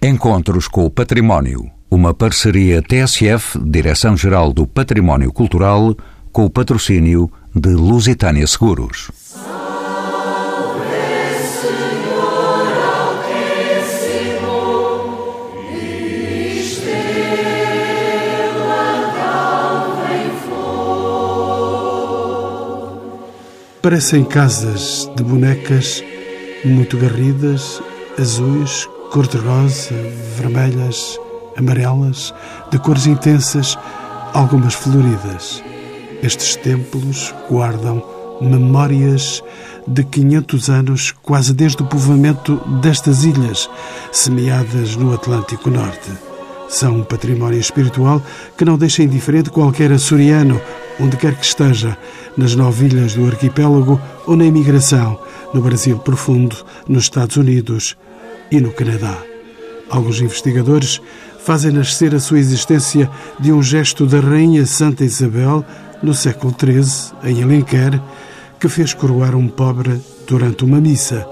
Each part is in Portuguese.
Encontros com o Património. Uma parceria TSF, Direção-Geral do Património Cultural, com o patrocínio de Lusitânia Seguros. Parecem casas de bonecas muito garridas, azuis, cor-de-rosa, vermelhas, amarelas, de cores intensas, algumas floridas. Estes templos guardam memórias de 500 anos, quase desde o povoamento destas ilhas, semeadas no Atlântico Norte. São um património espiritual que não deixa indiferente qualquer açoriano, onde quer que esteja, nas nove ilhas do arquipélago ou na imigração, no Brasil profundo, nos Estados Unidos e no Canadá. Alguns investigadores fazem nascer a sua existência de um gesto da Rainha Santa Isabel, no século XIII, em Alenquer, que fez coroar um pobre durante uma missa,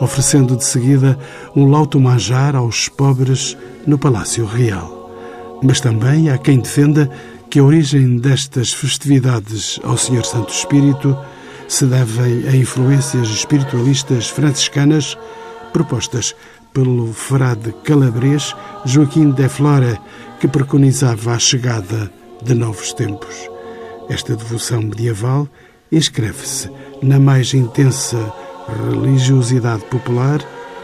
oferecendo de seguida um lauto manjar aos pobres no Palácio Real. Mas também há quem defenda que a origem destas festividades ao Senhor Santo Espírito se devem a influências espiritualistas franciscanas propostas pelo frade calabrês Joaquim de Flora, que preconizava a chegada de novos tempos. Esta devoção medieval inscreve-se na mais intensa religiosidade popular,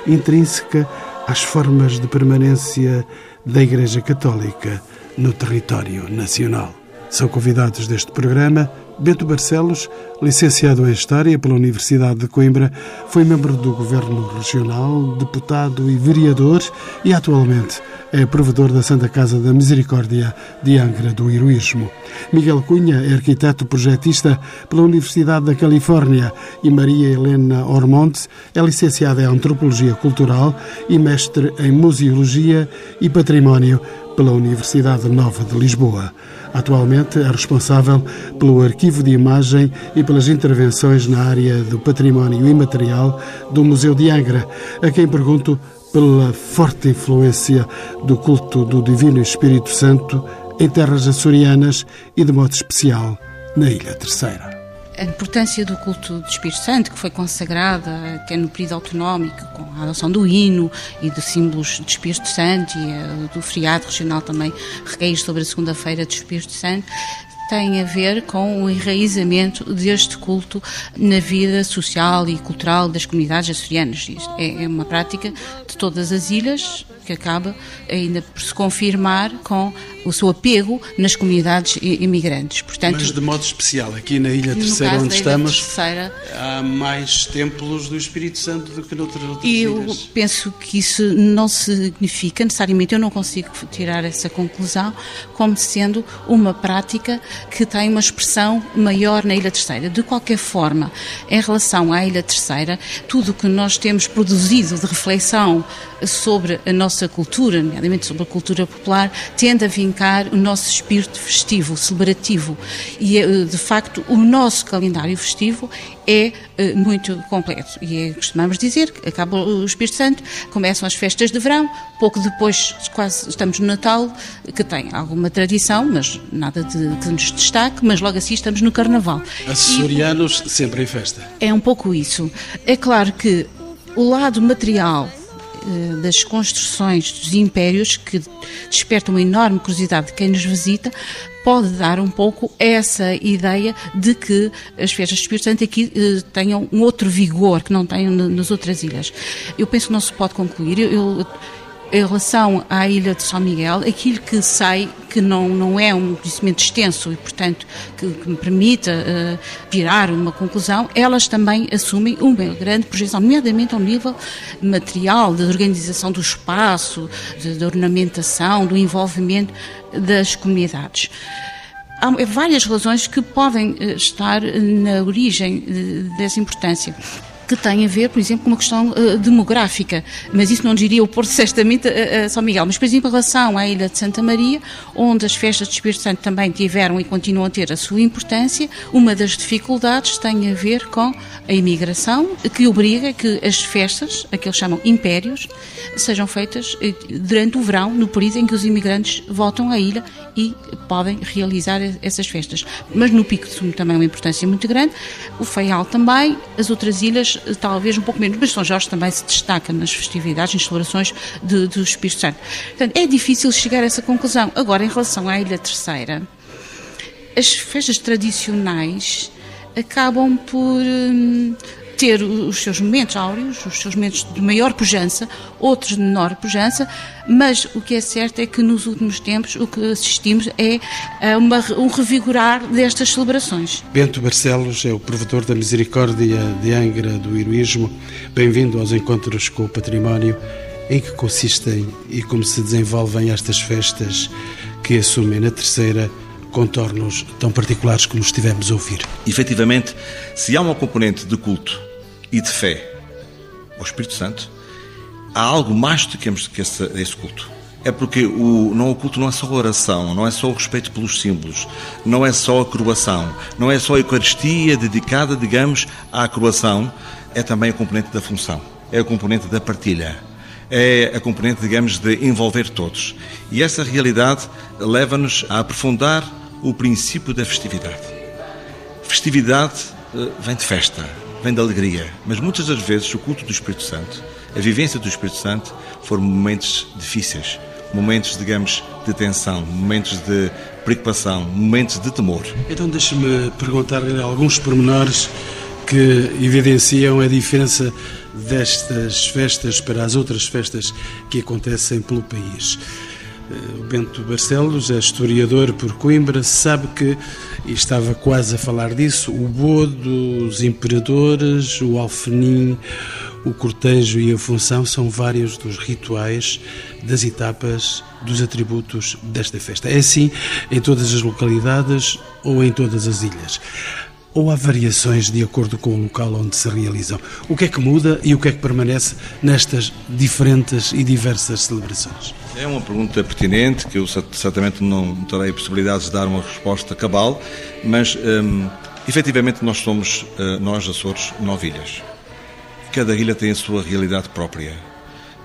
intrínseca às formas de permanência da Igreja Católica no território nacional. São convidados deste programa Bento Barcelos, licenciado em História pela Universidade de Coimbra, foi membro do Governo Regional, deputado e vereador e atualmente é provedor da Santa Casa da Misericórdia de Angra do Heroísmo. Miguel Cunha é arquiteto projetista pela Universidade da Califórnia e Maria Helena Ormonte é licenciada em Antropologia Cultural e mestre em Museologia e Património pela Universidade Nova de Lisboa. Atualmente é responsável pelo arquivo de imagem e pelas intervenções na área do património imaterial do Museu de Angra, a quem pergunto pela forte influência do culto do Divino Espírito Santo em terras açorianas e, de modo especial, na Ilha Terceira a importância do culto do Espírito Santo, que foi consagrada até no período autonómico, com a adoção do hino e de símbolos do Espírito Santo e eh, do feriado regional também recair sobre a segunda-feira do Espírito Santo, tem a ver com o enraizamento deste culto na vida social e cultural das comunidades açorianas. Isto é, é uma prática de todas as ilhas que acaba ainda por se confirmar com o seu apego nas comunidades imigrantes. Portanto, Mas de modo especial, aqui na Ilha Terceira, onde estamos, Terceira, há mais templos do Espírito Santo do que noutras outras eu ilhas. Eu penso que isso não significa necessariamente, eu não consigo tirar essa conclusão, como sendo uma prática que tem uma expressão maior na Ilha Terceira. De qualquer forma, em relação à Ilha Terceira, tudo o que nós temos produzido de reflexão sobre a nossa cultura, nomeadamente sobre a cultura popular, tende a o nosso espírito festivo, celebrativo. E, eh, de facto, o nosso calendário festivo é eh, muito completo. E é, costumamos dizer que acaba o Espírito Santo, começam as festas de verão, pouco depois, quase estamos no Natal, que tem alguma tradição, mas nada de, que nos destaque, mas logo assim estamos no Carnaval. Açorianos sempre em festa. É um pouco isso. É claro que o lado material das construções dos impérios, que despertam uma enorme curiosidade de quem nos visita, pode dar um pouco essa ideia de que as festas de Espírito Santo aqui eh, tenham um outro vigor que não tenham nas outras ilhas. Eu penso que não se pode concluir. Eu, eu em relação à ilha de São Miguel, aquilo que sei que não, não é um conhecimento extenso e, portanto, que, que me permita uh, tirar uma conclusão, elas também assumem uma grande projeção, nomeadamente ao nível material, da organização do espaço, da ornamentação, do envolvimento das comunidades. Há várias razões que podem eh, estar na origem eh, dessa importância. Que tem a ver, por exemplo, com uma questão uh, demográfica, mas isso não diria o Porto certamente a, a, São Miguel. Mas, por exemplo, em relação à Ilha de Santa Maria, onde as festas de Espírito Santo também tiveram e continuam a ter a sua importância, uma das dificuldades tem a ver com a imigração, que obriga que as festas, aqueles chamam impérios, sejam feitas eh, durante o verão, no período em que os imigrantes voltam à ilha e podem realizar essas festas. Mas no Pico de Sumo também é uma importância muito grande, o Faial também, as outras ilhas eh, talvez um pouco menos, mas São Jorge também se destaca nas festividades, nas celebrações de, do Espírito Santo. Portanto, é difícil chegar a essa conclusão. Agora, em relação à Ilha Terceira, as festas tradicionais acabam por hum, ter os seus momentos áureos, os seus momentos de maior pujança, outros de menor pujança, mas o que é certo é que nos últimos tempos o que assistimos é uma, um revigorar destas celebrações. Bento Barcelos é o provedor da Misericórdia de Angra do Heroísmo. Bem-vindo aos Encontros com o Património. Em que consistem e como se desenvolvem estas festas que assumem na terceira contornos tão particulares como estivemos a ouvir. Efetivamente, se há uma componente de culto e de fé ao Espírito Santo, há algo mais do que esse, esse culto. É porque o, não, o culto não é só a oração, não é só o respeito pelos símbolos, não é só a coroação, não é só a Eucaristia dedicada, digamos, à coroação, é também a componente da função, é a componente da partilha, é a componente, digamos, de envolver todos. E essa realidade leva-nos a aprofundar o princípio da festividade. Festividade eh, vem de festa, vem de alegria, mas muitas das vezes o culto do Espírito Santo, a vivência do Espírito Santo, foram momentos difíceis, momentos, digamos, de tensão, momentos de preocupação, momentos de temor. Então deixe-me perguntar-lhe alguns pormenores que evidenciam a diferença destas festas para as outras festas que acontecem pelo país. O Bento Barcelos é historiador por Coimbra, sabe que, e estava quase a falar disso, o boa dos imperadores, o alfenim, o cortejo e a função são vários dos rituais, das etapas, dos atributos desta festa. É assim em todas as localidades ou em todas as ilhas ou há variações de acordo com o local onde se realizam? O que é que muda e o que é que permanece nestas diferentes e diversas celebrações? É uma pergunta pertinente que eu certamente não terei possibilidade de dar uma resposta cabal, mas hum, efetivamente nós somos, eh, nós Açores, nove ilhas. Cada ilha tem a sua realidade própria,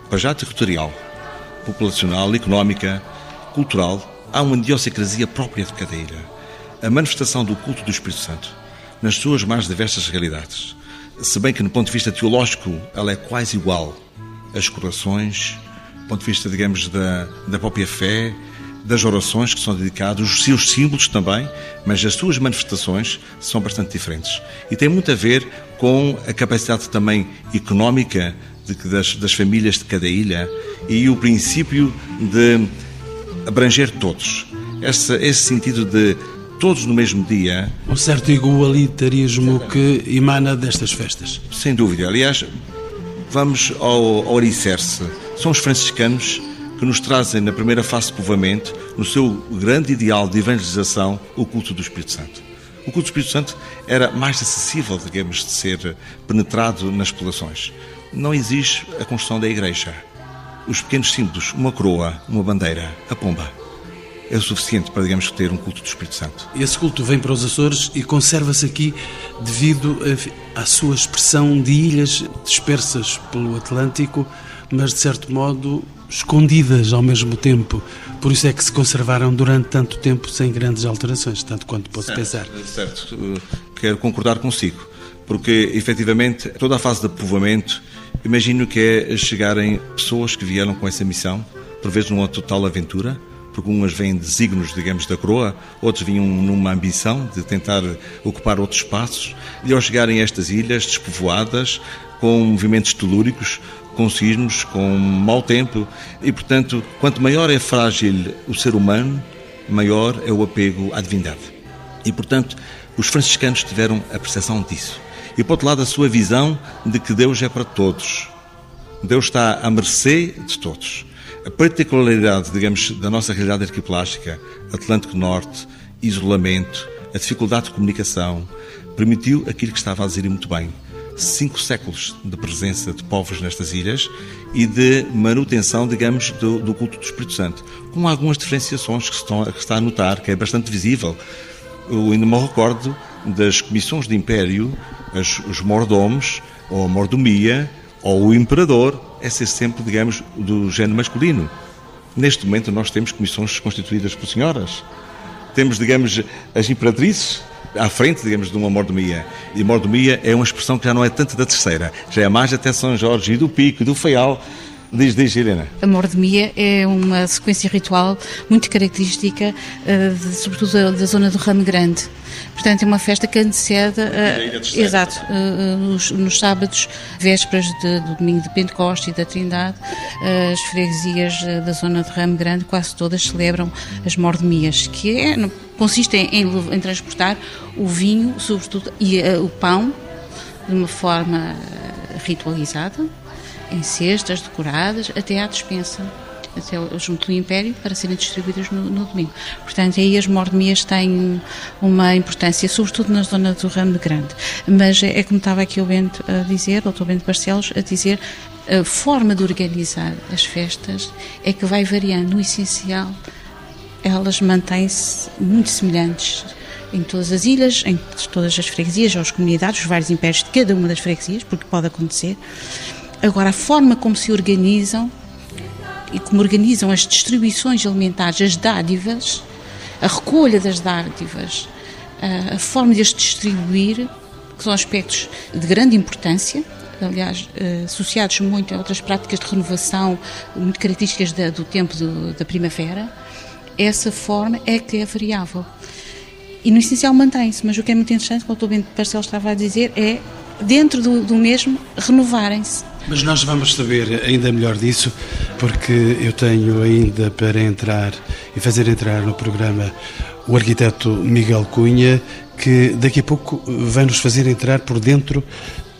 para já territorial, populacional, económica, cultural. Há uma idiosincrasia própria de cada ilha. A manifestação do culto do Espírito Santo nas suas mais diversas realidades. Se bem que, no ponto de vista teológico, ela é quase igual às corações, ponto de vista, digamos, da, da própria fé, das orações que são dedicadas, os seus símbolos também, mas as suas manifestações são bastante diferentes. E tem muito a ver com a capacidade também económica de, das, das famílias de cada ilha e o princípio de abranger todos. Esse, esse sentido de todos no mesmo dia. Um certo igualitarismo que emana destas festas. Sem dúvida. Aliás, vamos ao, ao alicerce. São os franciscanos que nos trazem, na primeira fase de povoamento, no seu grande ideal de evangelização, o culto do Espírito Santo. O culto do Espírito Santo era mais acessível, digamos, de ser penetrado nas populações. Não exige a construção da igreja. Os pequenos símbolos, uma coroa, uma bandeira, a pomba é o suficiente para, digamos, ter um culto do Espírito Santo. Esse culto vem para os Açores e conserva-se aqui devido à sua expressão de ilhas dispersas pelo Atlântico, mas de certo modo escondidas ao mesmo tempo. Por isso é que se conservaram durante tanto tempo sem grandes alterações, tanto quanto posso certo, pensar. Certo, quero concordar consigo, porque efetivamente toda a fase de povoamento, imagino que é chegarem pessoas que vieram com essa missão, por vezes numa total aventura, porque umas vêm de signos, digamos, da coroa, outros vinham numa ambição de tentar ocupar outros espaços, e ao chegarem a estas ilhas despovoadas, com movimentos telúricos, com sismos, com mau tempo, e portanto, quanto maior é frágil o ser humano, maior é o apego à divindade. E portanto, os franciscanos tiveram a percepção disso. E por outro lado, a sua visão de que Deus é para todos. Deus está à mercê de todos. A particularidade, digamos, da nossa realidade arquiplástica, Atlântico Norte, isolamento, a dificuldade de comunicação, permitiu aquilo que estava a dizer muito bem, cinco séculos de presença de povos nestas ilhas e de manutenção, digamos, do, do culto do Espírito Santo, com algumas diferenciações que, estão, que está a notar, que é bastante visível. Eu ainda me recordo das comissões de império, as, os mordomos, ou a mordomia, ou o imperador, esse é sempre, digamos, do género masculino. Neste momento nós temos comissões constituídas por senhoras. Temos, digamos, as imperatrizes à frente, digamos, de uma mordomia. E mordomia é uma expressão que já não é tanto da terceira, já é mais até São Jorge e do Pico do Feial. Diz, diz, Helena. A mordomia é uma sequência ritual muito característica, eh, de, sobretudo da, da zona do Ramo Grande. Portanto, é uma festa que antecede. Uh, exato. Uh, nos, nos, sábados, vésperas de, do domingo de Pentecostes e da Trindade, uh, as freguesias da zona de Ramo Grande quase todas celebram as mordomias, que é, consistem em, em, transportar o vinho, sobretudo, e o pão de uma forma ritualizada, em cestas decoradas, até à dispensa até junto do Império para serem distribuídas no, no domingo. Portanto, aí as mordomias têm uma importância, sobretudo na zona do Ramo Grande. Mas é, é como estava aqui o Bento a dizer, o Dr. Bento Barcelos, a dizer, a forma de organizar as festas é que vai variando. No essencial, elas mantêm-se muito semelhantes em todas as ilhas, em todas as freguesias, ou as comunidades, os vários impérios de cada uma das freguesias, porque pode acontecer. Agora, a forma como se organizam e como organizam as distribuições alimentares, as dádivas, a recolha das dádivas, a, forma de as distribuir, que são aspectos de grande importância, aliás, eh, associados muito a outras práticas de renovação, muito características do tempo da primavera, essa forma é que é variável. E no essencial mantém-se, mas o que é muito interessante, como o Dr. Bento Parcel estava a dizer, é, dentro do, do mesmo, renovarem-se. Mas nós vamos saber ainda melhor disso, porque eu tenho ainda para entrar e fazer entrar no programa o arquiteto Miguel Cunha, que daqui a pouco vai nos fazer entrar por dentro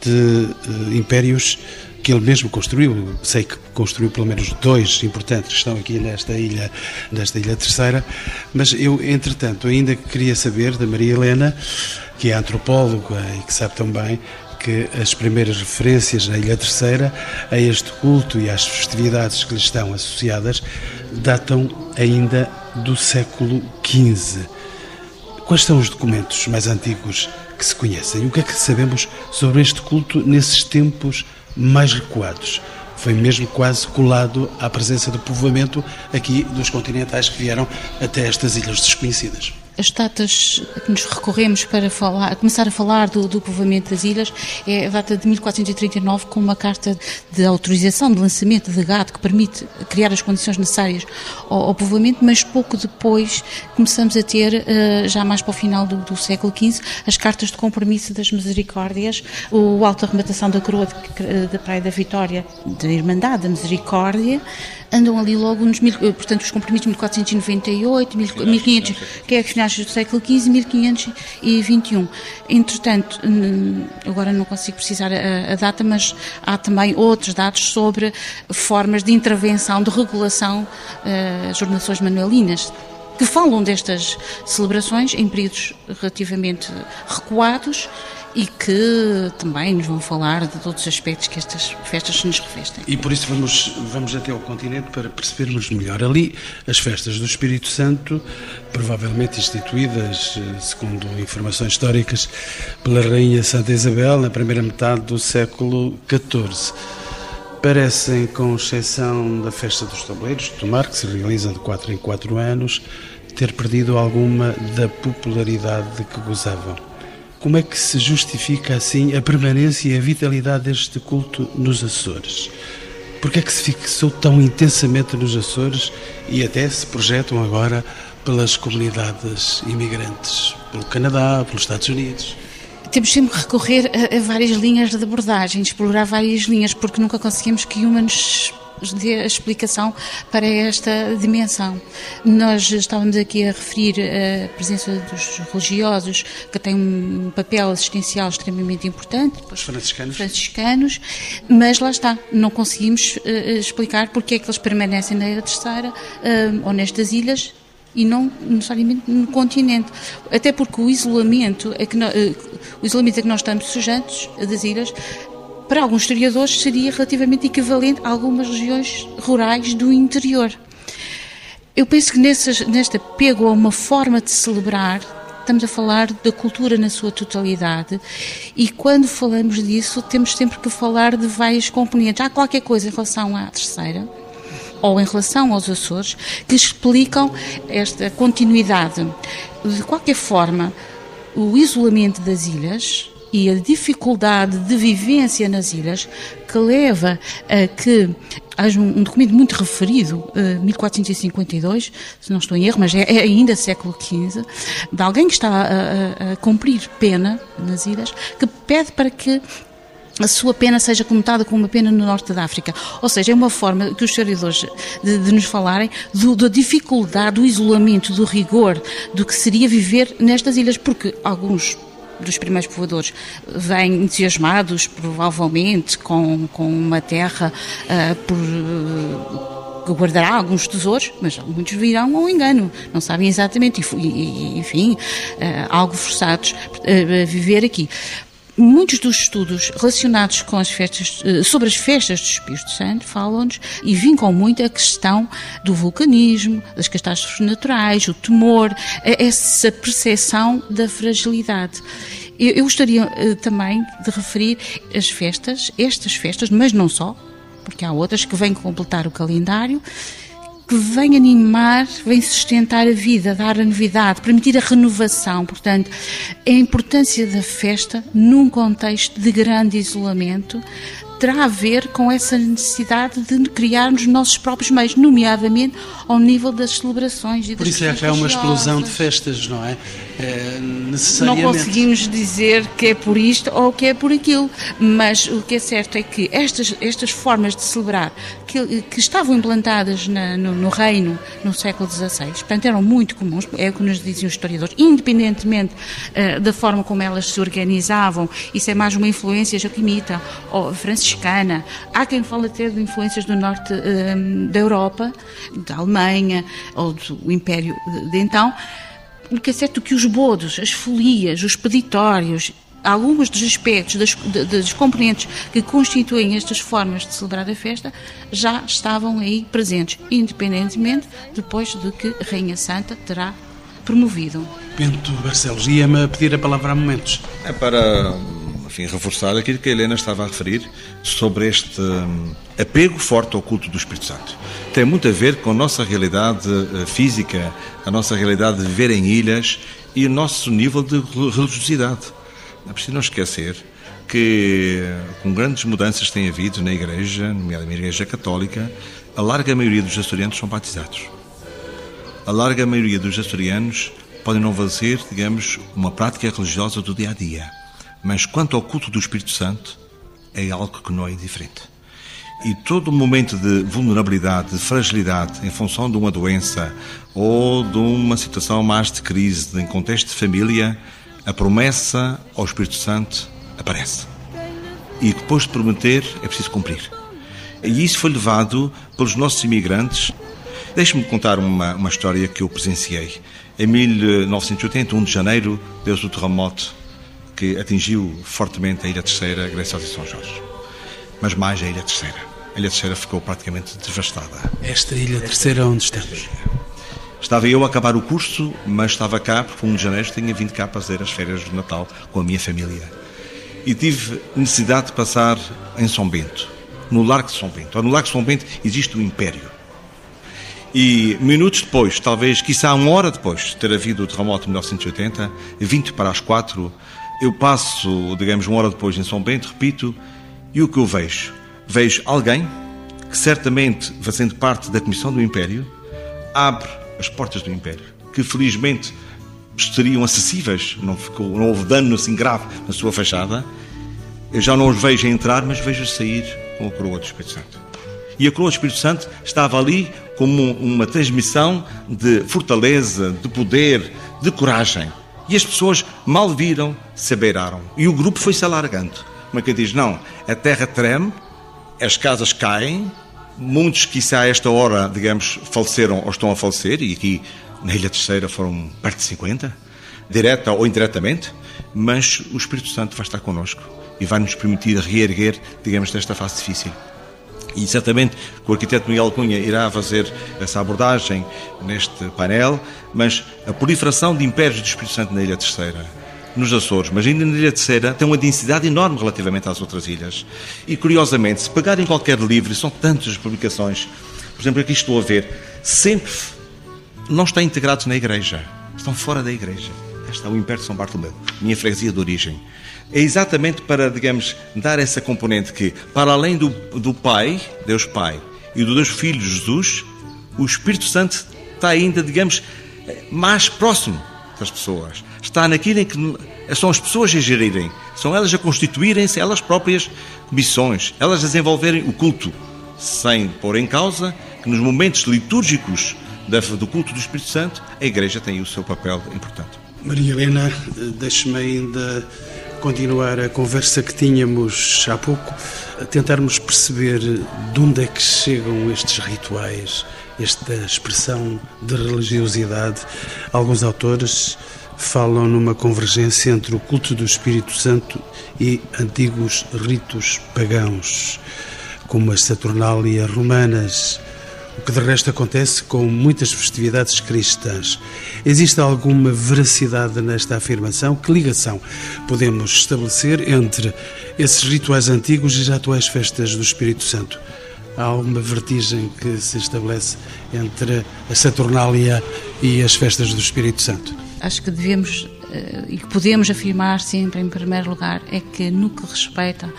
de uh, impérios que ele mesmo construiu. Sei que construiu pelo menos dois importantes que estão aqui nesta ilha, nesta ilha terceira. Mas eu, entretanto, ainda queria saber da Maria Helena, que é antropóloga e que sabe também que as primeiras referências na Ilha Terceira a este culto e às festividades que lhe estão associadas datam ainda do século XV. Quais são os documentos mais antigos que se conhecem? O que é que sabemos sobre este culto nesses tempos mais recuados? Foi mesmo quase colado à presença do povoamento aqui dos continentais que vieram até estas ilhas desconhecidas as datas que nos recorremos para falar, começar a falar do, do povoamento das ilhas é a data de 1439 com uma carta de autorização de lançamento de gado que permite criar as condições necessárias ao, ao povoamento, mas pouco depois começamos a ter, uh, já mais para o final do, do, século XV, as cartas de compromisso das misericórdias, o alto arrematação da coroa da Praia da Vitória, da Irmandade da Misericórdia, andam ali logo nos, mil, portanto, os compromissos de 1498, 1500, que é a do século XV e 1521. Entretanto, agora não consigo precisar a, a, data, mas há também outros dados sobre formas de intervenção, de regulação uh, as ordenações manuelinas que falam destas celebrações em períodos relativamente recuados e que também nos vão falar de todos os aspectos que estas festas nos revestem. E por isso vamos, vamos até ao continente para percebermos melhor. Ali, as festas do Espírito Santo, provavelmente instituídas, eh, segundo informações históricas, pela Rainha Santa Isabel na primeira metade do século XIV. Parecem, com exceção da festa dos tabuleiros de Tomar, que se realiza de 4 em 4 anos, ter perdido alguma da popularidade de que gozavam. Como é que se justifica assim a permanência e a vitalidade deste culto nos Açores? Porque é que se fixou tão intensamente nos Açores e até se projetam agora pelas comunidades imigrantes, pelo Canadá, pelos Estados Unidos? Temos sempre que recorrer a, a várias linhas de abordagem, explorar várias linhas, porque nunca conseguimos que uma nos dê a explicação para esta dimensão. Nós estávamos aqui a referir a presença dos religiosos, que tem um papel assistencial extremamente importante. Os franciscanos. franciscanos. Mas lá está, não conseguimos uh, explicar porque é que eles permanecem na Ilha Terceira uh, ou nestas ilhas e não necessariamente no continente. Até porque o isolamento a que, no, eh, o isolamento a que nós estamos sujeitos, das ilhas, para alguns historiadores seria relativamente equivalente a algumas regiões rurais do interior. Eu penso que nessas, neste apego a uma forma de celebrar, estamos a falar da cultura na sua totalidade e quando falamos disso temos sempre que falar de vários componentes. Há qualquer coisa em relação à terceira ou em relação aos Açores que explicam esta continuidade. De qualquer forma, o isolamento das ilhas e a dificuldade de vivência nas ilhas que leva a que haja um, documento muito referido, uh, 1452, se não estou em erro, mas é, é ainda século XV, de alguém que está a, a cumprir pena nas ilhas, que pede para que a sua pena seja comutada com uma pena no norte da África. Ou seja, é uma forma que os historiadores de, de nos falarem do, da dificuldade, do isolamento, do rigor, do que seria viver nestas ilhas, porque alguns dos primeiros povoadores vêm entusiasmados, provavelmente, com, com uma terra uh, por. Uh, que guardará alguns tesouros, mas muitos virão ao engano, não sabem exatamente, e, enfim, uh, algo forçados a viver aqui. Muitos dos estudos relacionados com as festas, eh, sobre as festas do Espírito Santo falam-nos e vincam muito a questão do vulcanismo, das catástrofes naturais, o temor, essa percepção da fragilidade. Eu gostaria eh, também de referir as festas, estas festas, mas não só, porque há outras que vêm completar o calendário, que vem animar, vem sustentar a vida, dar a novidade, permitir a renovação. Portanto, a importância da festa num contexto de grande isolamento terá a ver com essa necessidade de criarmos nossos próprios meios, nomeadamente ao nível das celebrações e das Por isso é que é uma explosão de festas, não é? é necessariamente. Não conseguimos dizer que é por isto ou que é por aquilo, mas o que é certo é que estas, estas formas de celebrar que, que estavam implantadas na, no, no, reino no século XVI, portanto eram muito comuns, é o que nos diziam os historiadores, independentemente uh, da forma como elas se organizavam, isso é mais uma influência jaquimita ou franciscana. Há quem fale até de influências do norte uh, da Europa, da Alemanha ou do Império de, de então. O que é certo que os bodos, as folias, os peditórios alguns dos aspectos, das, das componentes que constituem estas formas de celebrar a festa já estavam aí presentes, independentemente depois de que a Rainha Santa terá promovido. Bento Barcelos, ia-me pedir a palavra há momentos. É para enfim, reforçar aquilo que a Helena estava a referir sobre este hum, apego forte ao culto do Espírito Santo. Tem muito a ver com a nossa realidade eh, física, a nossa realidade de viver em ilhas e o nosso nível de religiosidade. É preciso não esquecer que, com grandes mudanças que têm havido na Igreja, nomeadamente na Igreja Católica, a larga maioria dos açorianos são batizados. A larga maioria dos açorianos podem não fazer, digamos, uma prática religiosa do dia a dia. Mas quanto ao culto do Espírito Santo, é algo que não é indiferente. E todo momento de vulnerabilidade, de fragilidade, em função de uma doença ou de uma situação mais de crise, em contexto de família, a promessa ao Espírito Santo aparece. E depois de prometer, é preciso cumprir. E isso foi levado pelos nossos imigrantes. Deixe-me contar uma, uma história que eu presenciei. Em 1980, 1 de janeiro, deu-se o terremoto que atingiu fortemente a Ilha Terceira, Grécia e São Jorge. Mas mais a Ilha Terceira. A Ilha Terceira ficou praticamente devastada. Esta Ilha Terceira onde estamos? Estava eu a acabar o curso, mas estava cá, porque 1 de janeiro tinha vindo cá para fazer as férias de Natal com a minha família. E tive necessidade de passar em São Bento, no Largo de São Bento. No Largo de São Bento existe o Império. E minutos depois, talvez, quiçá uma hora depois de ter havido o terremoto de 1980, 20 para as 4, eu passo, digamos, uma hora depois em São Bento, repito, e o que eu vejo? Vejo alguém que certamente, fazendo parte da Comissão do Império, abre as portas do Império, que felizmente seriam acessíveis, não, ficou, não houve dano assim grave na sua fachada. Eu já não os vejo entrar, mas vejo sair com a coroa do Espírito Santo. E a coroa do Espírito Santo estava ali como uma transmissão de fortaleza, de poder, de coragem. E as pessoas mal viram, se abeiraram. E o grupo foi se alargando. Como é que diz? Não, a terra treme, as casas caem, Muitos, quiçá a esta hora, digamos, faleceram ou estão a falecer, e aqui na Ilha Terceira foram perto de 50, direta ou indiretamente, mas o Espírito Santo vai estar connosco e vai nos permitir reerguer, digamos, desta fase difícil. E certamente que o arquiteto Miguel Cunha irá fazer essa abordagem neste painel, mas a proliferação de impérios do Espírito Santo na Ilha Terceira, nos Açores, mas ainda na Ilha Terceira, tem uma densidade enorme relativamente às outras ilhas. E curiosamente, se pegarem qualquer livro, são tantas as publicações, por exemplo, aqui estou a ver, sempre não estão integrados na igreja, estão fora da igreja. Está o Império de São Bartolomeu, minha freguesia de origem é exatamente para, digamos, dar essa componente que, para além do, do Pai, Deus Pai, e do Deus Filho, Jesus, o Espírito Santo está ainda, digamos, mais próximo das pessoas. Está naquilo em que são as pessoas a gerirem, são elas a constituírem-se elas próprias missões, elas a desenvolverem o culto, sem pôr em causa que nos momentos litúrgicos do culto do Espírito Santo, a Igreja tem o seu papel importante. Maria Helena, deixe-me ainda continuar a conversa que tínhamos há pouco, a tentarmos perceber de onde é que chegam estes rituais, esta expressão de religiosidade. Alguns autores falam numa convergência entre o culto do Espírito Santo e antigos ritos pagãos, como as Saturnálias romanas, o que de resto acontece com muitas festividades cristãs. Existe alguma veracidade nesta afirmação? Que ligação podemos estabelecer entre esses rituais antigos e as atuais festas do Espírito Santo? Há alguma vertigem que se estabelece entre a Saturnália e as festas do Espírito Santo? Acho que devemos eh, e que podemos afirmar sempre, em primeiro lugar, é que no que respeita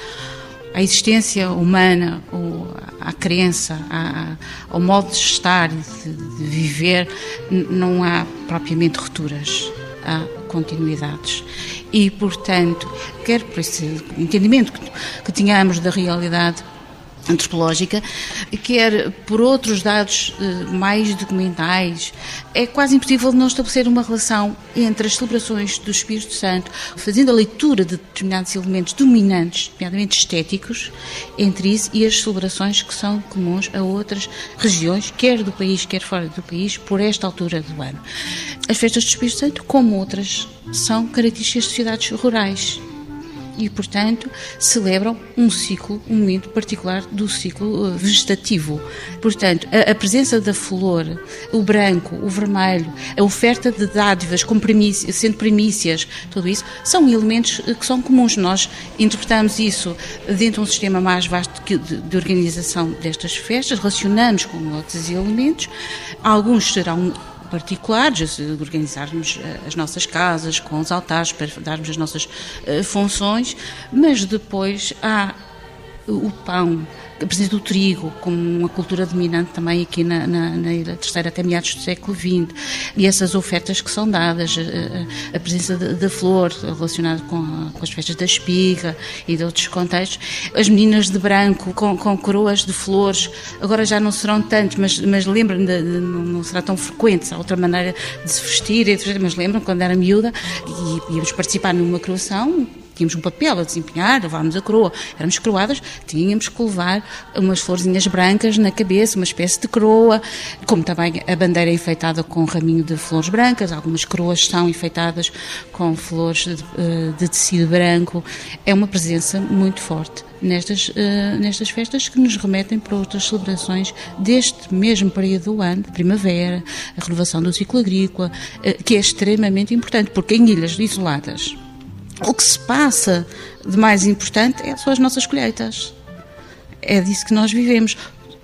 à existência humana, ou à crença, à, ao modo de estar e de, de viver, não há propriamente rupturas, há continuidades. E, portanto, quer por esse entendimento que, que tínhamos da realidade antropológica, quer por outros dados eh, mais documentais, é quase impossível não estabelecer uma relação entre as celebrações do Espírito Santo, fazendo a leitura de determinados elementos dominantes, nomeadamente estéticos, entre isso e as celebrações que são comuns a outras regiões, quer do país, quer fora do país, por esta altura do ano. As festas do Espírito Santo, como outras, são características de cidades rurais e, portanto, celebram um ciclo, um momento particular do ciclo eh, vegetativo. Portanto, a, a presença da flor, o branco, o vermelho, a oferta de dádivas como primícias, sendo primícias, tudo isso, são elementos eh, que são comuns. Nós interpretamos isso dentro de um sistema mais vasto de, de organização destas festas, relacionamos com outros elementos. Alguns serão particulares, organizarmos eh, as nossas casas com os altares para darmos as nossas eh, funções, mas depois há o pão, a presença do trigo como uma cultura dominante também aqui na, na, na terceira até meados do século XX e essas ofertas que são dadas, a, a presença da flor relacionada com, a, com, as festas da espiga e de outros contextos, as meninas de branco com, com coroas de flores, agora já não serão tantos, mas, mas lembram, de, de, não será tão frequente, há outra maneira de se vestir, mas lembram quando era miúda e íamos participar numa croação tínhamos um papel a desempenhar, levávamos a coroa, éramos coroadas, tínhamos que levar umas florzinhas brancas na cabeça, uma espécie de coroa, como também a bandeira é enfeitada com um raminho de flores brancas, algumas coroas são enfeitadas com flores de, eh, de tecido branco. É uma presença muito forte nestas, uh, nestas festas que nos remetem para outras celebrações deste mesmo período do ano, primavera, a renovação do ciclo agrícola, uh, que é extremamente importante, porque em ilhas isoladas, o que se passa de mais importante é, são as nossas colheitas. É disso que nós vivemos.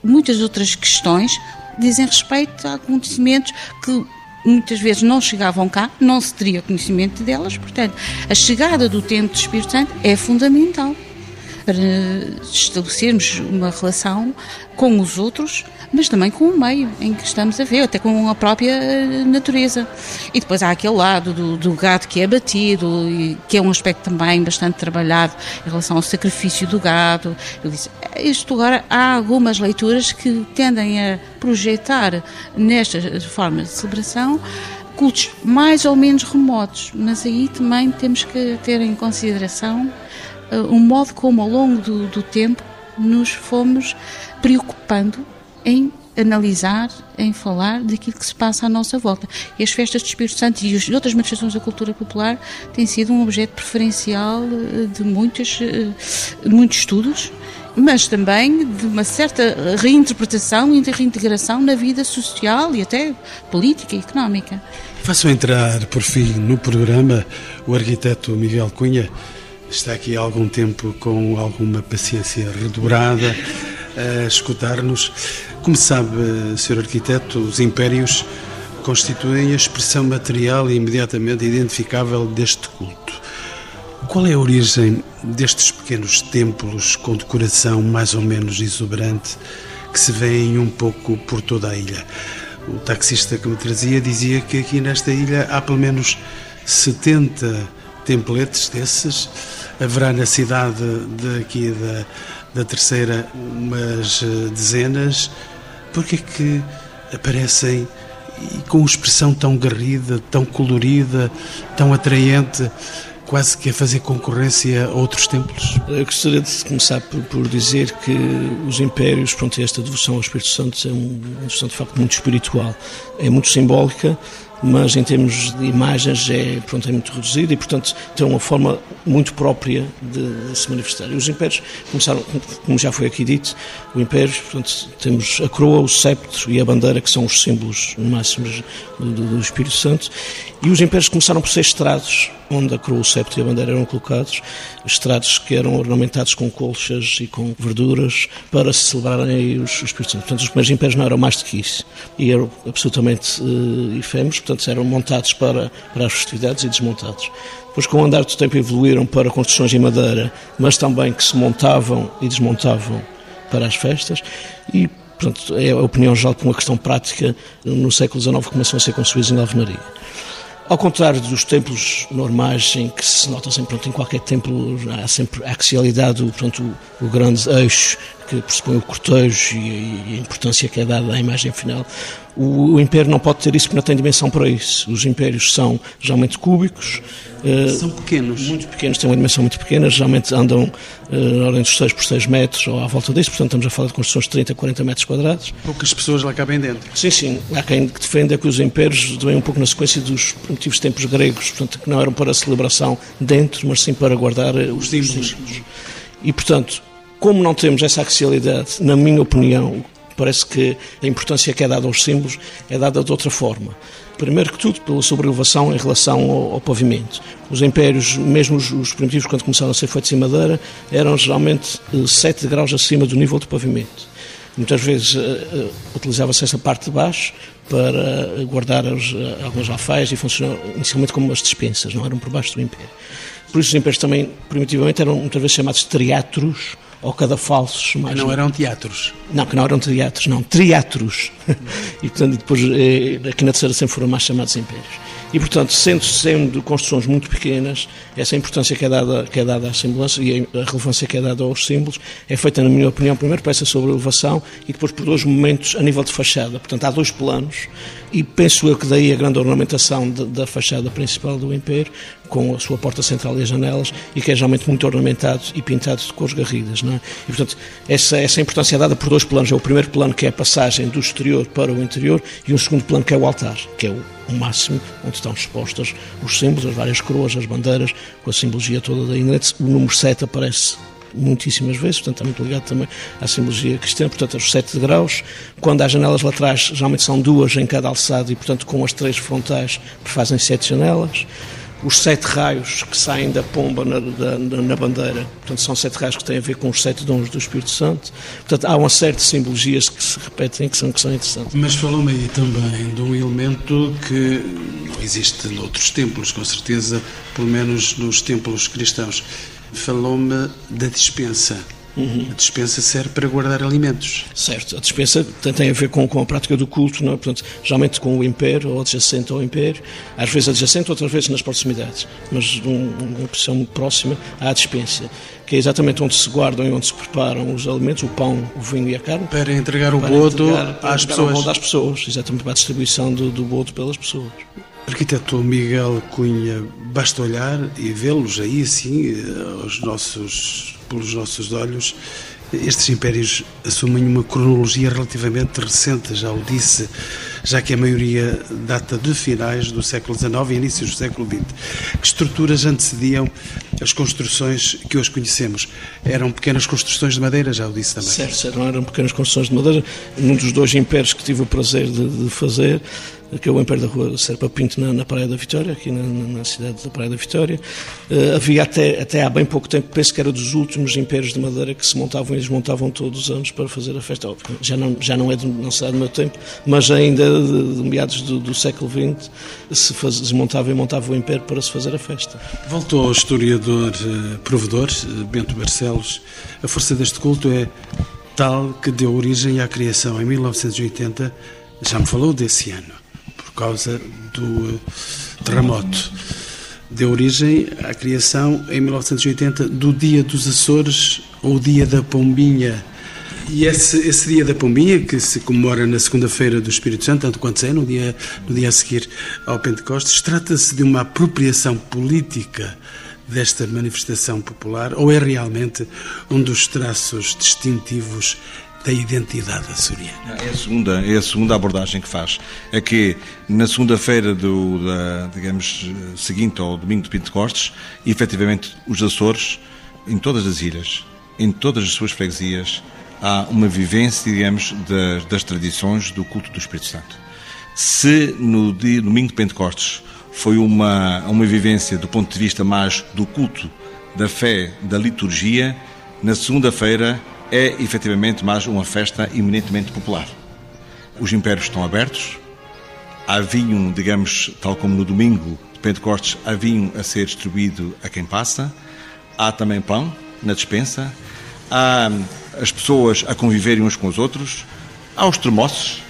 Muitas outras questões dizem respeito a acontecimentos que muitas vezes não chegavam cá, não se teria conhecimento delas, portanto, a chegada do tempo do Espírito Santo é fundamental para estabelecermos uma relação com os outros mas também com o meio em que estamos a ver, até com a própria eh, natureza. E depois há aquele lado do, do gado que é batido, e, que é um aspecto também bastante trabalhado em relação ao sacrifício do gado. Eu disse, isto agora há algumas leituras que tendem a projetar nesta forma de celebração cultos mais ou menos remotos, mas aí também temos que ter em consideração uh, o modo como ao longo do, do tempo nos fomos preocupando em analisar, em falar daquilo que se passa à nossa volta. E as festas de Espírito Santo e as outras manifestações da cultura popular têm sido um objeto preferencial eh, de muitos, eh, muitos estudos, mas também de uma certa reinterpretação e de reintegração na vida social e até política e económica. Faço entrar, por fim, no programa o arquiteto Miguel Cunha. Está aqui há algum tempo com alguma paciência redobrada a escutar-nos. Como sabe, Sr. Arquiteto, os impérios constituem a expressão material e imediatamente identificável deste culto. Qual é a origem destes pequenos templos com decoração mais ou menos exuberante que se vêem um pouco por toda a ilha? O taxista que me trazia dizia que aqui nesta ilha há pelo menos 70 templetes desses. Haverá na cidade daqui da, da terceira umas eh, dezenas. Porque é que aparecem e com expressão tão garrida, tão colorida, tão atraente? quase que a fazer concorrência a outros templos? Eu gostaria de começar por, por dizer que os impérios, pronto, esta devoção ao Espírito Santo é uma devoção de facto muito espiritual, é muito simbólica, mas em termos de imagens é, pronto, é muito reduzida e, portanto, tem uma forma muito própria de, de se manifestar. E os impérios começaram, como já foi aqui dito, o império, portanto, temos a coroa, o sceptro e a bandeira, que são os símbolos máximos do, do, Espírito Santo, e os impérios começaram por ser estrados, onde a coroa, o septo e a bandeira eram colocados, estrados que eram ornamentados com colchas e com verduras para se celebrarem os, os Espíritos Santos. Portanto, os primeiros impérios não eram mais do que isso. E eram absolutamente uh, efêmeros, portanto, eram montados para, para as festividades e desmontados. Depois, com o andar do tempo, evoluíram para construções em madeira, mas também que se montavam e desmontavam para as festas. E Portanto, é a opinião geral que uma questão prática, no século XIX começam a ser construídos em alvenaria. Ao contrário dos templos normais, em que se nota sempre, pronto, em qualquer templo há sempre a axialidade, pronto, o, o grande eixo que pressupõe o cortejo e, a importância que é dada à imagem final, o, o império não pode ter isso porque não tem dimensão para isso. Os impérios são geralmente cúbicos, Uh, São pequenos. Muito pequenos, têm uma dimensão muito pequena, geralmente andam na ordem dos 6 por 6 metros ou à volta disso, portanto estamos a falar de construções de 30 a 40 metros quadrados. Poucas pessoas lá cabem dentro. Sim, sim. Há quem defenda que os impérios vêm um pouco na sequência dos primitivos tempos gregos, portanto que não eram para celebração dentro, mas sim para guardar uh, os símbolos. E, portanto, como não temos essa axialidade, na minha opinião, parece que a importância que é dada aos símbolos é dada de outra forma. Primeiro que tudo, pela sobrelevação em relação ao, ao pavimento. Os impérios, mesmo os, os, primitivos, quando começaram a ser feitos em madeira, eram geralmente 7 eh, graus acima do nível do pavimento. Muitas vezes uh, utilizava-se essa parte de baixo para guardar os, uh, algumas alfaias e funcionou inicialmente como umas dispensas, não eram por baixo do império. Por isso os impérios também, primitivamente, eram muitas vezes chamados triatros, ou cadafalsos. Mais não eram teatros? Não, que não eram teatros, não, triatros. e, portanto, depois, eh, aqui na terceira sempre foram mais chamados impérios. E, portanto, sendo, sendo construções muito pequenas, essa importância que é dada, que é dada à semblança e a relevância que é dada aos símbolos é feita, na minha opinião, primeiro por essa elevação e depois por dois momentos a nível de fachada. Portanto, há dois planos e penso eu que daí a grande ornamentação de, da fachada principal do Império, com a sua porta central e as janelas, e que é geralmente muito ornamentado e pintado de cores garridas. Não é? E, portanto, essa, essa importância é dada por dois planos. É o primeiro plano, que é a passagem do exterior para o interior, e um segundo plano, que é o altar, que é o, o máximo, onde estão expostas os símbolos, as várias coroas, as bandeiras, com a simbologia toda da Igreja. O número 7 aparece muitíssimas vezes, portanto está muito ligado também à simbologia cristã, portanto os sete graus, quando há janelas laterais geralmente são duas em cada alçado e portanto com as três frontais fazem sete janelas, os sete raios que saem da pomba na, na, bandeira, portanto são sete raios que têm a ver com os sete dons do Espírito Santo, portanto há uma série de simbologias que se repetem que são, que são interessantes. Mas falou-me aí também de um elemento que não existe noutros templos, com certeza, pelo menos nos templos cristãos, falou-me da dispensa. Uhum. A dispensa serve para guardar alimentos. Certo, a dispensa tem a ver com, com a prática do culto, não é? Portanto, geralmente com o império ou adjacente ao império, às vezes adjacente, outras vezes nas proximidades, mas numa posição muito próxima à dispensa, que é exatamente onde se guardam e onde se preparam os alimentos, o pão, o vinho e a carne. Para entregar o bodo às pessoas. O bodo às pessoas, exatamente para a distribuição do, do bodo pelas pessoas. Arquiteto Miguel Cunha, basta olhar e vê-los aí, sim, aos nossos, pelos nossos olhos, estes impérios assumem uma cronologia relativamente recente, já o disse, já que a maioria data de finais do século XIX e inícios do século XX. Que estruturas antecediam as construções que hoje conhecemos? Eram pequenas construções de madeira, já o disse também. Certo, não eram pequenas construções de madeira. Num dos dois impérios que tive o prazer de, de fazer, que é o Império da Rua Serpa Pinto, na, na, Praia da Vitória, aqui na, na, cidade da Praia da Vitória. Uh, havia até, até há bem pouco tempo, penso que era dos últimos impérios de madeira que se montavam, eles montavam todos os anos para fazer a festa. Já não, já não é do, não será do meu tempo, mas ainda de, de meados do, do, século XX se, faz, se montava e montava o Império para se fazer a festa. Voltou ao historiador uh, provedor, uh, Bento Barcelos. A força deste culto é tal que deu origem à criação em 1980, já me falou desse ano causa do eh, terremoto. Deu origem à criação, em 1980, do Dia dos Açores, ou Dia da Pombinha. E esse, esse Dia da Pombinha, que se comemora na segunda-feira do Espírito Santo, tanto quanto é, no dia, no dia a seguir ao Pentecostes, trata-se de uma apropriação política desta manifestação popular ou é realmente um dos traços distintivos da identidade açoriana. É a segunda, é a segunda abordagem que faz. É que na segunda-feira do, da, digamos, seguinte ao domingo de Pentecostes, efetivamente os Açores, em todas as ilhas, em todas as suas freguesias, há uma vivência, digamos, das, das tradições do culto do Espírito Santo. Se no dia, domingo de Pentecostes foi uma, uma vivência do ponto de vista mais do culto, da fé, da liturgia, na segunda-feira é efetivamente mais uma festa eminentemente popular. Os impérios estão abertos, há vinho, digamos, tal como no domingo de Pentecostes, há vinho a ser distribuído a quem passa, há também pão na despensa, há as pessoas a conviverem uns com os outros, há os termossos,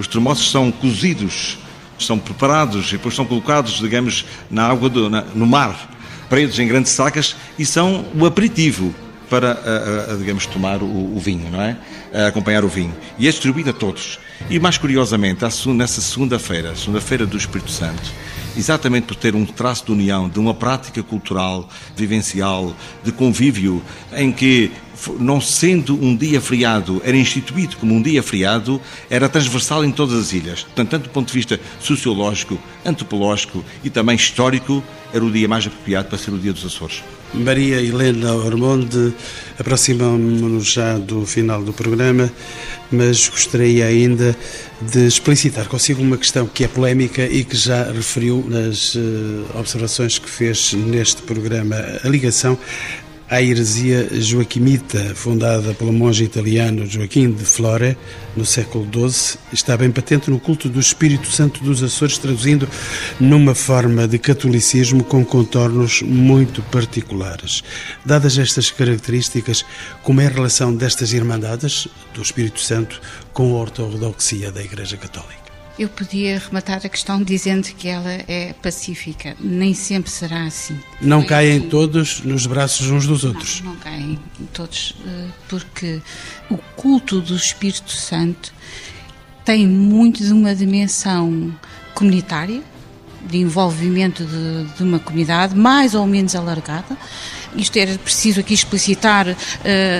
os termossos são cozidos, são preparados e depois são colocados, digamos, na água, do, na, no mar, presos em grandes sacas e são o aperitivo para, a, a, digamos, tomar o, o, vinho, não é? A acompanhar o vinho. E é distribuído a todos. E mais curiosamente, nessa segunda-feira, segunda-feira do Espírito Santo, exatamente por ter um traço de união, de uma prática cultural, vivencial, de convívio, em que não sendo um dia feriado, era instituído como um dia feriado, era transversal em todas as ilhas. Portanto, tanto do ponto de vista sociológico, antropológico e também histórico, era o dia mais apropriado para ser o dia dos Açores. Maria Helena Ormonde, aproximamos-nos já do final do programa, mas gostaria ainda de explicitar consigo uma questão que é polémica e que já referiu nas eh, observações que fez neste programa, a ligação à heresia joaquimita, fundada pelo monge italiano Joaquim de Flore no século XII, está bem patente no culto do Espírito Santo dos Açores, traduzindo numa forma de catolicismo com contornos muito particulares. Dadas estas características, como é a relação destas irmandades do Espírito Santo com a ortodoxia da Igreja Católica? Eu podia rematar a questão dizendo que ela é pacífica. Nem sempre será assim. Não Foi caem assim. todos nos braços uns dos outros. Não, não caem todos, eh, porque o culto do Espírito Santo tem muito de uma dimensão comunitária, de envolvimento de, de uma comunidade mais ou menos alargada, isto era preciso aqui explicitar uh,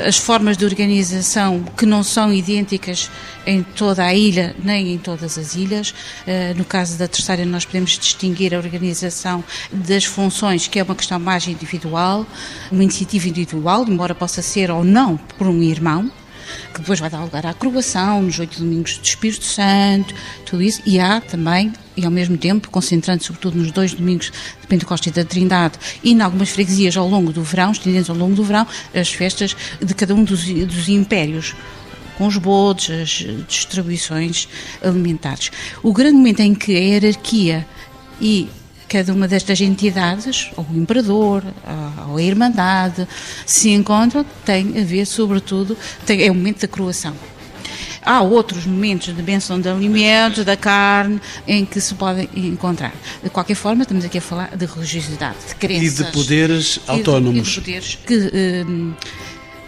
as formas de organização que não são idênticas em toda a ilha, nem em todas as ilhas. Uh, no caso da terceira, nós podemos distinguir a organização das funções, que é uma questão mais individual, uma iniciativa individual, embora possa ser ou não por um irmão que depois vai dar lugar à croação, nos oito domingos do Espírito Santo, tudo isso, e há também, e ao mesmo tempo, concentrando sobretudo nos dois domingos de Pentecostes e da Trindade, e em algumas freguesias ao longo do verão, estendendo ao longo do verão, as festas de cada um dos, dos impérios com os bodes, as distribuições alimentares. O grande momento em que a hierarquia e cada uma destas entidades, ou o imperador, ou a irmandade, se encontram, tem a ver, sobretudo, tem, é o momento da croação. Há outros momentos de benção de alimentos, da carne, em que se podem encontrar. De qualquer forma, estamos aqui a falar de religiosidade, de crenças. E de poderes autónomos. E de, poderes que eh,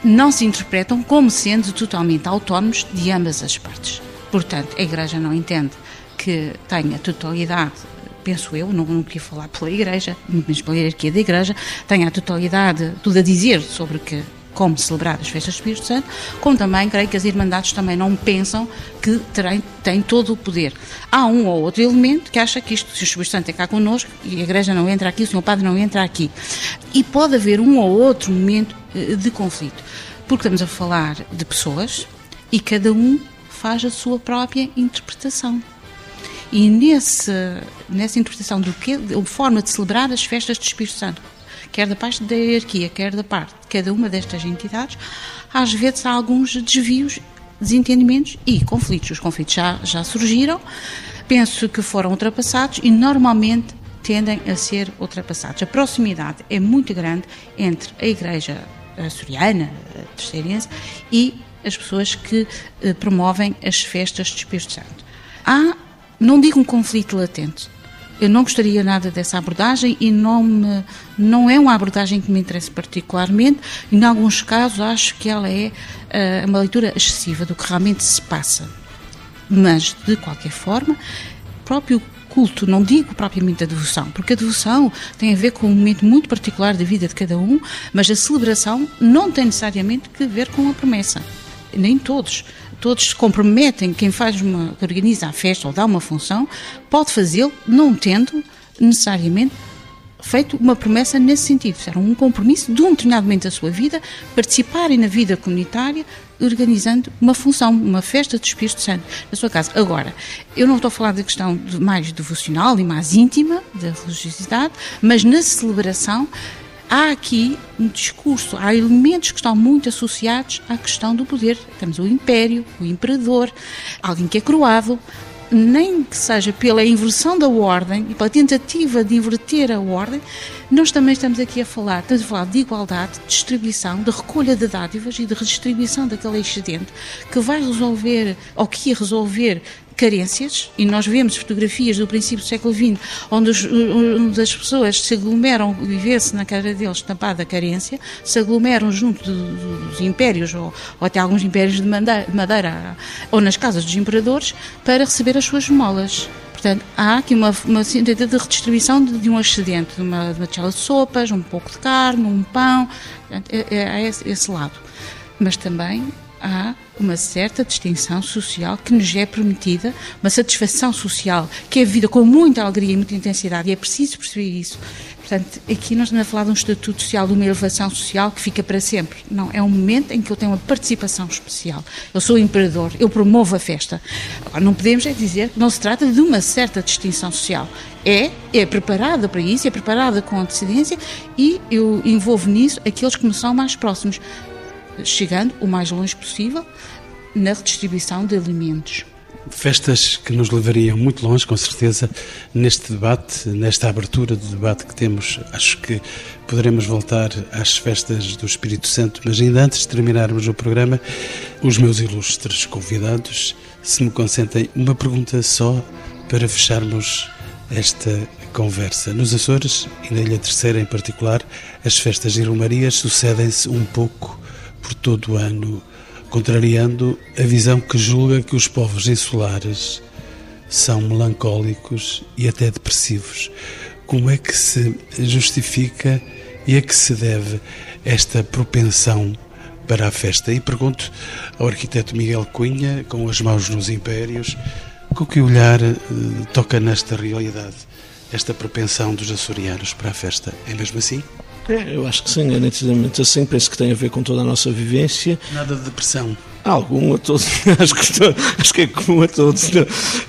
não se interpretam como sendo totalmente autónomos de ambas as partes. Portanto, a Igreja não entende que tenha totalidade penso eu, não, não falar pela Igreja, muito menos pela hierarquia da Igreja, tem a totalidade, tudo a dizer sobre que como celebrar as festas do Espírito Santo, como também creio que as Irmandades também não pensam que terem, têm todo o poder. Há um ou outro elemento que acha que isto, se o Espírito Santo é cá connosco e a Igreja não entra aqui, o Senhor Padre não entra aqui. E pode haver um ou outro momento eh, de conflito, porque estamos a falar de pessoas e cada um faz a sua própria interpretação. E nesse, nessa interpretação do que, a forma de celebrar as festas do Espírito Santo, quer da parte da hierarquia, quer da parte de cada uma destas entidades, às vezes há alguns desvios, desentendimentos e conflitos. Os conflitos já, já surgiram, penso que foram ultrapassados e normalmente tendem a ser ultrapassados. A proximidade é muito grande entre a Igreja açoriana, terceirense, e as pessoas que eh, promovem as festas do Espírito Santo. Há, não digo um conflito latente, eu não gostaria nada dessa abordagem e não, me, não é uma abordagem que me interessa particularmente. Em alguns casos, acho que ela é uh, uma leitura excessiva do que realmente se passa. Mas, de qualquer forma, próprio culto, não digo propriamente a devoção, porque a devoção tem a ver com um momento muito particular da vida de cada um, mas a celebração não tem necessariamente que ver com a promessa. Nem todos todos se comprometem, quem faz uma, que organiza a festa ou dá uma função, pode fazê-lo não tendo necessariamente feito uma promessa nesse sentido. Era um compromisso de um determinado momento da sua vida, participarem na vida comunitária, organizando uma função, uma festa do Espírito Santo na sua casa. Agora, eu não estou a falar da questão de mais devocional e mais íntima da religiosidade, mas na celebração há aqui um discurso, há elementos que estão muito associados à questão do poder. Temos o império, o imperador, alguém que é coroado, nem que seja pela inversão da ordem e pela tentativa de inverter a ordem, nós também estamos aqui a falar, estamos a falar de igualdade, de distribuição, de recolha de dádivas e de redistribuição daquele excedente que vai resolver, ou que ia resolver carências, e nós vemos fotografias do princípio do século XX, onde, os, onde as pessoas se aglomeram, vivesse na cara deles estampada a carência, se aglomeram junto dos impérios, ou, ou, até alguns impérios de madeira, ou nas casas dos imperadores, para receber as suas molas. Portanto, há aqui uma, uma de redistribuição de, de, um excedente, de uma, de uma de sopas, um pouco de carne, um pão, é, é, é esse lado. Mas também há uma certa distinção social que nos é permitida, uma satisfação social que é vivida com muita alegria e muita intensidade, e é preciso perceber isso. Portanto, aqui nós estamos a falar de um estatuto social, de uma elevação social que fica para sempre. Não, é um momento em que eu tenho uma participação especial. Eu sou o imperador, eu promovo a festa. Agora, não podemos é dizer que não se trata de uma certa distinção social. É, é preparada para isso, é preparada com antecedência e eu envolvo nisso aqueles que me são mais próximos chegando o mais longe possível na redistribuição de alimentos. Festas que nos levariam muito longe, com certeza, neste debate, nesta abertura do debate que temos. Acho que poderemos voltar às festas do Espírito Santo, mas ainda antes de terminarmos o programa, os meus ilustres convidados, se me consentem uma pergunta só para fecharmos esta conversa. Nos Açores, e na Ilha Terceira em particular, as festas de Romarias sucedem-se um pouco por todo o ano, contrariando a visão que julga que os povos insulares são melancólicos e até depressivos. Como é que se justifica e a que se deve esta propensão para a festa? E pergunto ao arquiteto Miguel Cunha, com as mãos nos impérios, com que olhar eh, toca nesta realidade, esta propensão dos açorianos para a festa? É mesmo assim? É, eu acho que sim, é nitidamente assim. Penso que tem a ver com toda a nossa vivência. Nada de depressão. Algum a todos, acho que, acho que é comum a todos?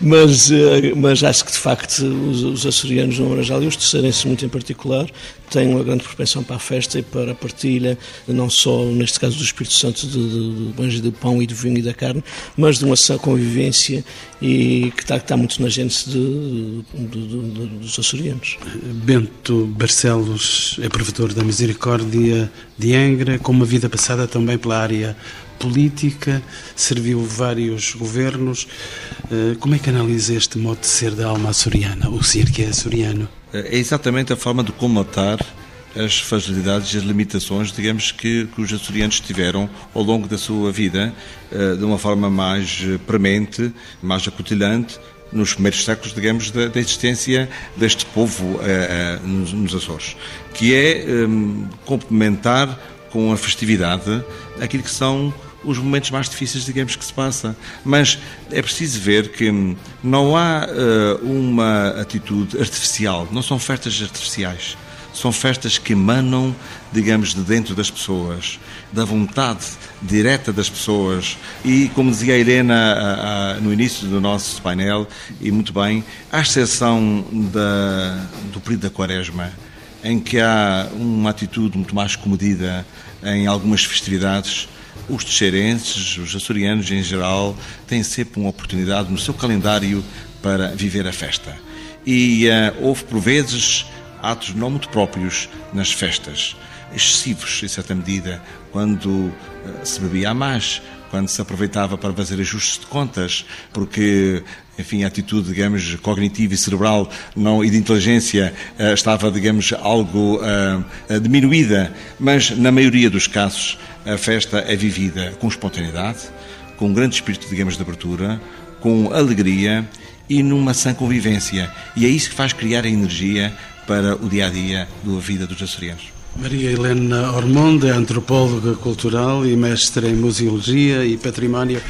Mas, eh, mas acho que de facto os, os açorianos no Marajal e os terceirenses muito em particular têm uma grande propensão para a festa e para a partilha, não só neste caso do Espírito Santo de, de, de pão e do vinho e da carne, mas de uma convivência e que está, que está muito na gente de, de, dos açorianos. Bento Barcelos é provedor da Misericórdia de Angra, com uma vida passada também pela área política, serviu vários governos. Eh, como é que analisa este modo de ser da alma açoriana, o ser que é açoriano? É exatamente a forma de comatar as fragilidades e as limitações, digamos, que, que, os açorianos tiveram ao longo da sua vida, eh, de uma forma mais premente, mais acutilhante, nos primeiros séculos, digamos, da, da existência deste povo uh, nos, nos, Açores, que é um, complementar com a festividade aquilo que são os momentos mais difíceis, digamos, que se passa. Mas é preciso ver que não há uh, uma atitude artificial, não são festas artificiais. São festas que emanam, digamos, de dentro das pessoas, da vontade direta das pessoas. E, como dizia a Irena a, a, no início do nosso painel, e muito bem, à exceção da, do período da Quaresma, em que há uma atitude muito mais comedida em algumas festividades, os teixeirenses, os açorianos em geral, têm sempre uma oportunidade no seu calendário para viver a festa. E uh, houve, por vezes, atos não muito próprios nas festas, excessivos, em certa medida, quando uh, se bebia a mais, quando se aproveitava para fazer ajustes de contas, porque, enfim, a atitude, digamos, cognitiva e cerebral não, e de inteligência uh, estava, digamos, algo uh, diminuída, mas na maioria dos casos a festa é vivida com espontaneidade, com um grande espírito, digamos, de abertura, com alegria e numa sã convivência. E é isso que faz criar a energia para o dia a dia da vida dos açorianos. Maria Helena Ormonde é antropóloga cultural e mestre em museologia e património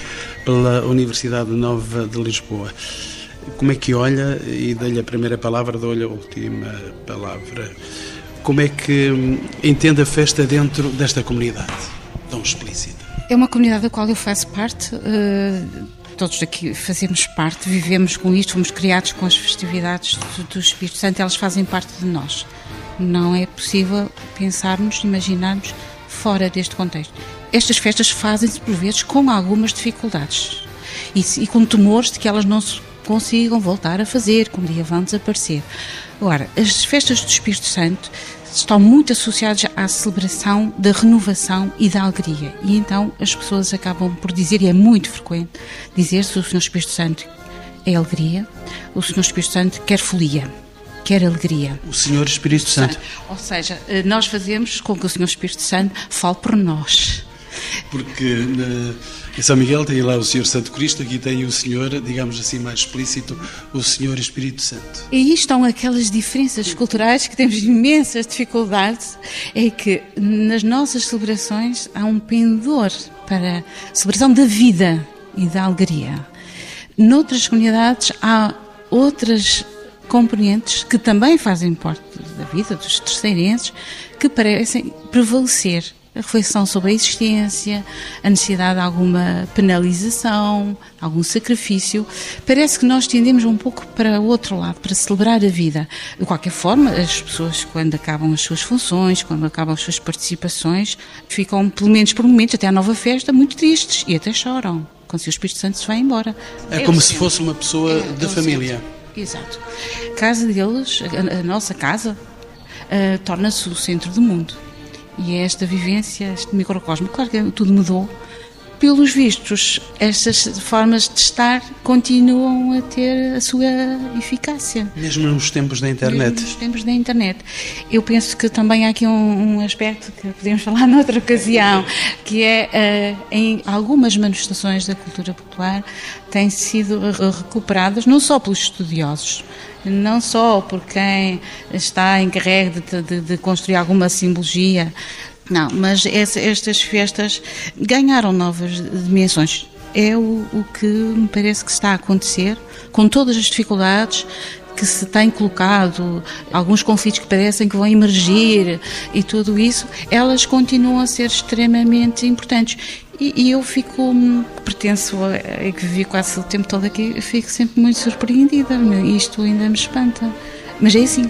pela Universidade Nova de Lisboa. Como é que olha, e dei-lhe a primeira palavra, dou-lhe a última palavra, como é que hum, entende a festa dentro desta comunidade tão explícita? É uma comunidade da qual eu faço parte. Uh todos aqui fazemos parte, vivemos com isto, fomos criados com as festividades do, do Espírito Santo, elas fazem parte de nós. Não é possível pensarmos, imaginarmos fora deste contexto. Estas festas fazem-se por vezes com algumas dificuldades e, e com temores de que elas não se consigam voltar a fazer, que um dia vão desaparecer. Agora, as festas do Espírito Santo estão muito associadas à celebração da renovação e da alegria. E então as pessoas acabam por dizer, e é muito frequente, dizer-se o Senhor Espírito Santo é alegria, o Senhor Espírito Santo quer folia, quer alegria. O Senhor Espírito Santo. Ou seja, eh, nós fazemos com que o Senhor Espírito Santo fale por nós. Porque em São Miguel tem lá o Senhor Santo Cristo, aqui tem o Senhor, digamos assim mais explícito, o Senhor Espírito Santo. E aí estão aquelas diferenças culturais que temos imensas dificuldades, é que nas nossas celebrações há um pendor para a celebração da vida e da alegria. Noutras comunidades há outras componentes que também fazem parte da vida dos terceirenses que parecem prevalecer a reflexão sobre a existência, a necessidade de alguma penalização, algum sacrifício. Parece que nós tendemos um pouco para o outro lado, para celebrar a vida. De qualquer forma, as pessoas, quando acabam as suas funções, quando acabam as suas participações, ficam, pelo menos por momentos, até à nova festa, muito tristes e até choram, quando o Espírito Santo se vai embora. É, é como se fosse uma pessoa é, da família. Exato. A casa deles, a, a nossa casa, uh, torna-se o centro do mundo. E é esta vivência, este microcosmo. Claro que tudo mudou. Pelos vistos, estas formas de estar continuam a ter a sua eficácia. Mesmo nos tempos da internet. Mesmo nos tempos da internet. Eu penso que também há aqui um, um aspecto que podemos falar noutra ocasião, que é uh, em algumas manifestações da cultura popular têm sido recuperadas não só pelos estudiosos, não só por quem está encarregue de, de, de construir alguma simbologia, não, mas essa, estas festas ganharam novas dimensões. É o, o que me parece que está a acontecer, com todas as dificuldades que se tem colocado, alguns conflitos que parecem que vão emergir e tudo isso, elas continuam a ser extremamente importantes. E, e eu fico, pertenço a, a que vivi quase o tempo todo aqui, fico sempre muito surpreendida. Isto ainda me espanta. Mas é assim.